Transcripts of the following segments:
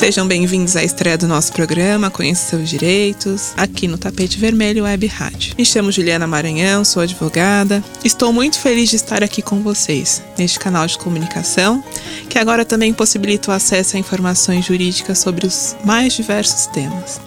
Sejam bem-vindos à estreia do nosso programa Conheça Seus Direitos, aqui no Tapete Vermelho Web Rádio. Me chamo Juliana Maranhão, sou advogada. Estou muito feliz de estar aqui com vocês, neste canal de comunicação, que agora também possibilita o acesso a informações jurídicas sobre os mais diversos temas.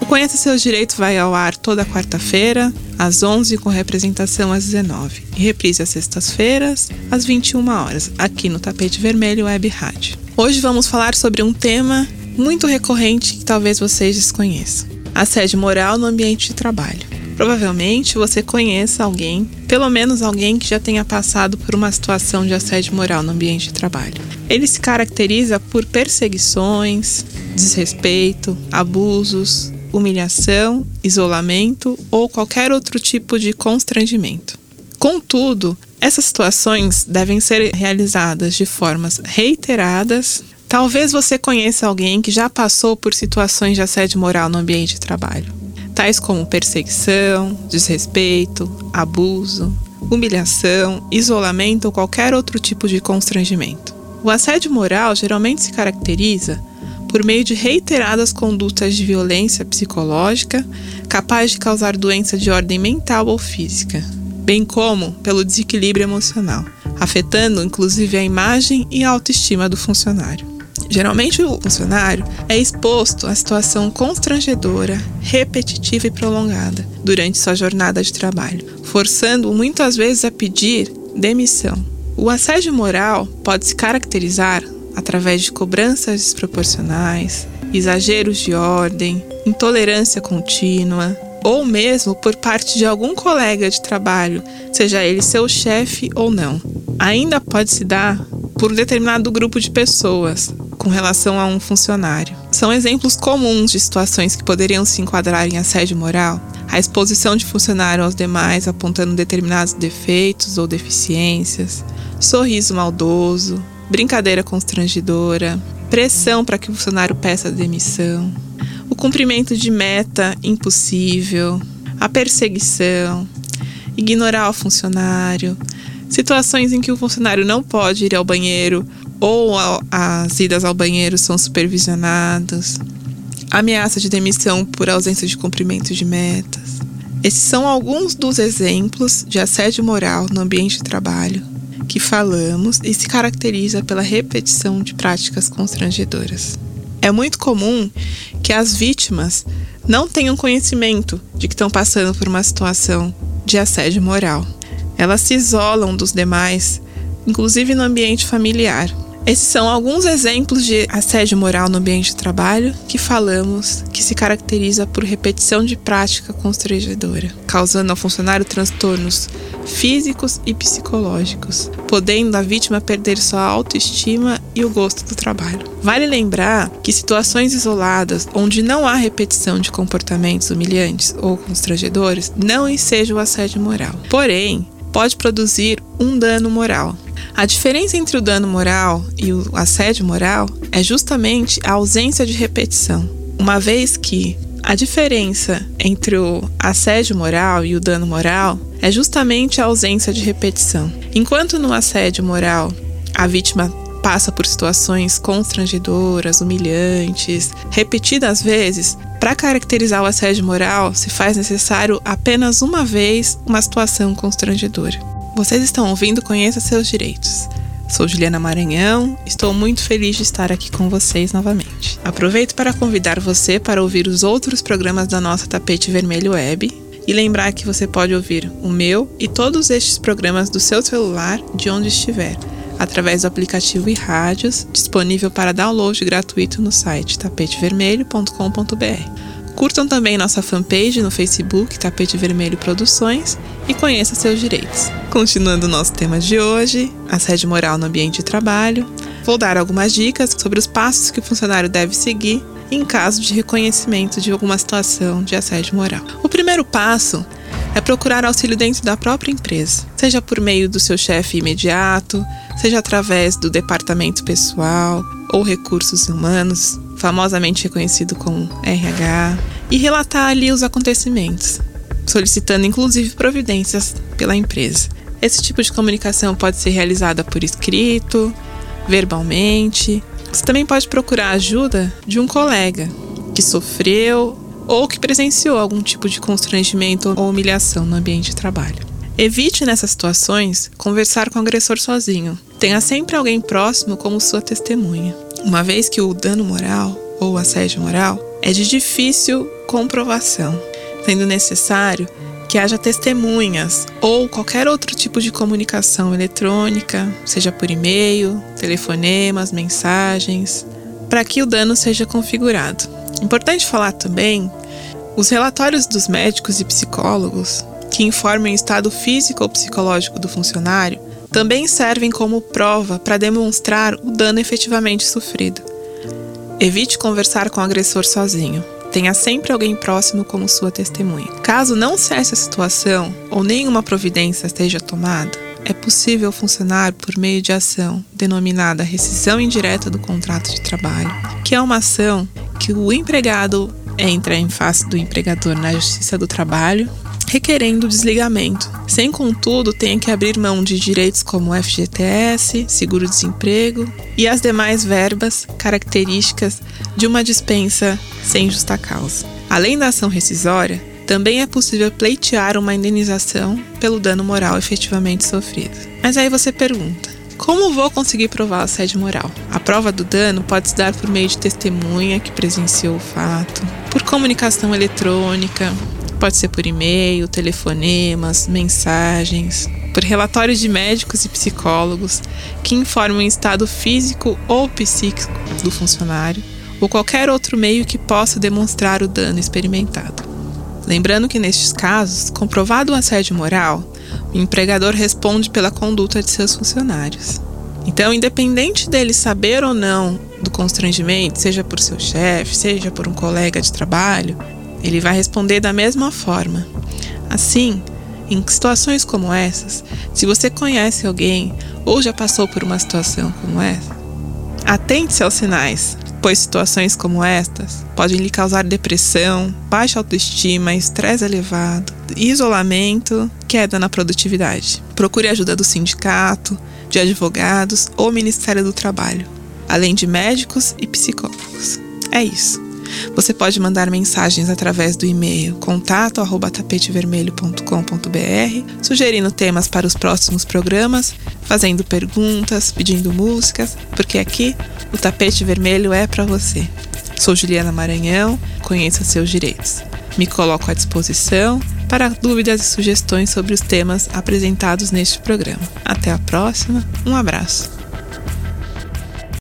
O Conheça Seus Direitos vai ao ar toda quarta-feira, às 11 com representação às 19 e reprise às sextas-feiras, às 21 horas, aqui no Tapete Vermelho Web Rádio. Hoje vamos falar sobre um tema muito recorrente que talvez vocês desconheçam: assédio moral no ambiente de trabalho. Provavelmente você conheça alguém, pelo menos alguém que já tenha passado por uma situação de assédio moral no ambiente de trabalho. Ele se caracteriza por perseguições, desrespeito, abusos, humilhação, isolamento ou qualquer outro tipo de constrangimento. Contudo, essas situações devem ser realizadas de formas reiteradas. Talvez você conheça alguém que já passou por situações de assédio moral no ambiente de trabalho, tais como perseguição, desrespeito, abuso, humilhação, isolamento ou qualquer outro tipo de constrangimento. O assédio moral geralmente se caracteriza por meio de reiteradas condutas de violência psicológica capaz de causar doença de ordem mental ou física, bem como pelo desequilíbrio emocional, afetando inclusive a imagem e a autoestima do funcionário. Geralmente, o funcionário é exposto a situação constrangedora, repetitiva e prolongada durante sua jornada de trabalho, forçando-o muitas vezes a pedir demissão. O assédio moral pode se caracterizar através de cobranças desproporcionais, exageros de ordem, intolerância contínua, ou mesmo por parte de algum colega de trabalho, seja ele seu chefe ou não. Ainda pode se dar por um determinado grupo de pessoas com relação a um funcionário. São exemplos comuns de situações que poderiam se enquadrar em assédio moral. A exposição de funcionário aos demais apontando determinados defeitos ou deficiências, sorriso maldoso, brincadeira constrangedora, pressão para que o funcionário peça demissão, o cumprimento de meta impossível, a perseguição, ignorar o funcionário, situações em que o funcionário não pode ir ao banheiro ou as idas ao banheiro são supervisionadas, ameaça de demissão por ausência de cumprimento de metas. Esses são alguns dos exemplos de assédio moral no ambiente de trabalho que falamos e se caracteriza pela repetição de práticas constrangedoras. É muito comum que as vítimas não tenham conhecimento de que estão passando por uma situação de assédio moral. Elas se isolam dos demais, inclusive no ambiente familiar. Esses são alguns exemplos de assédio moral no ambiente de trabalho que falamos que se caracteriza por repetição de prática constrangedora, causando ao funcionário transtornos físicos e psicológicos, podendo a vítima perder sua autoestima e o gosto do trabalho. Vale lembrar que situações isoladas onde não há repetição de comportamentos humilhantes ou constrangedores não ensejam o assédio moral. Porém, pode produzir um dano moral, a diferença entre o dano moral e o assédio moral é justamente a ausência de repetição, uma vez que a diferença entre o assédio moral e o dano moral é justamente a ausência de repetição. Enquanto no assédio moral a vítima passa por situações constrangedoras, humilhantes, repetidas vezes, para caracterizar o assédio moral se faz necessário apenas uma vez uma situação constrangedora. Vocês estão ouvindo Conheça Seus Direitos. Sou Juliana Maranhão, estou muito feliz de estar aqui com vocês novamente. Aproveito para convidar você para ouvir os outros programas da nossa Tapete Vermelho Web e lembrar que você pode ouvir o meu e todos estes programas do seu celular de onde estiver, através do aplicativo e rádios disponível para download gratuito no site tapetevermelho.com.br. Curtam também nossa fanpage no Facebook, Tapete Vermelho Produções, e conheça seus direitos. Continuando o nosso tema de hoje, assédio moral no ambiente de trabalho, vou dar algumas dicas sobre os passos que o funcionário deve seguir em caso de reconhecimento de alguma situação de assédio moral. O primeiro passo é procurar auxílio dentro da própria empresa, seja por meio do seu chefe imediato, seja através do departamento pessoal ou recursos humanos, famosamente reconhecido como RH, e relatar ali os acontecimentos, solicitando inclusive providências pela empresa. Esse tipo de comunicação pode ser realizada por escrito, verbalmente, Você também pode procurar a ajuda de um colega que sofreu ou que presenciou algum tipo de constrangimento ou humilhação no ambiente de trabalho. Evite nessas situações conversar com o agressor sozinho. Tenha sempre alguém próximo como sua testemunha, uma vez que o dano moral ou assédio moral é de difícil comprovação, sendo necessário que haja testemunhas ou qualquer outro tipo de comunicação eletrônica, seja por e-mail, telefonemas, mensagens, para que o dano seja configurado. Importante falar também os relatórios dos médicos e psicólogos que informam o estado físico ou psicológico do funcionário também servem como prova para demonstrar o dano efetivamente sofrido. Evite conversar com o agressor sozinho. Tenha sempre alguém próximo como sua testemunha. Caso não cesse a situação ou nenhuma providência esteja tomada, é possível funcionar por meio de ação denominada rescisão indireta do contrato de trabalho, que é uma ação que o empregado entra em face do empregador na Justiça do Trabalho requerendo o desligamento, sem contudo tenha que abrir mão de direitos como FGTS, seguro-desemprego e as demais verbas características de uma dispensa sem justa causa. Além da ação rescisória, também é possível pleitear uma indenização pelo dano moral efetivamente sofrido. Mas aí você pergunta: como vou conseguir provar assédio moral? A prova do dano pode se dar por meio de testemunha que presenciou o fato, por comunicação eletrônica, Pode ser por e-mail, telefonemas, mensagens, por relatórios de médicos e psicólogos que informam o estado físico ou psíquico do funcionário, ou qualquer outro meio que possa demonstrar o dano experimentado. Lembrando que nestes casos, comprovado o assédio moral, o empregador responde pela conduta de seus funcionários. Então, independente dele saber ou não do constrangimento, seja por seu chefe, seja por um colega de trabalho, ele vai responder da mesma forma. Assim, em situações como essas, se você conhece alguém ou já passou por uma situação como essa, atente-se aos sinais, pois situações como estas podem lhe causar depressão, baixa autoestima, estresse elevado, isolamento, queda na produtividade. Procure ajuda do sindicato, de advogados ou Ministério do Trabalho, além de médicos e psicólogos. É isso. Você pode mandar mensagens através do e-mail contato@tapetevermelho.com.br, sugerindo temas para os próximos programas, fazendo perguntas, pedindo músicas, porque aqui o tapete vermelho é para você. Sou Juliana Maranhão, conheça seus direitos. Me coloco à disposição para dúvidas e sugestões sobre os temas apresentados neste programa. Até a próxima, um abraço.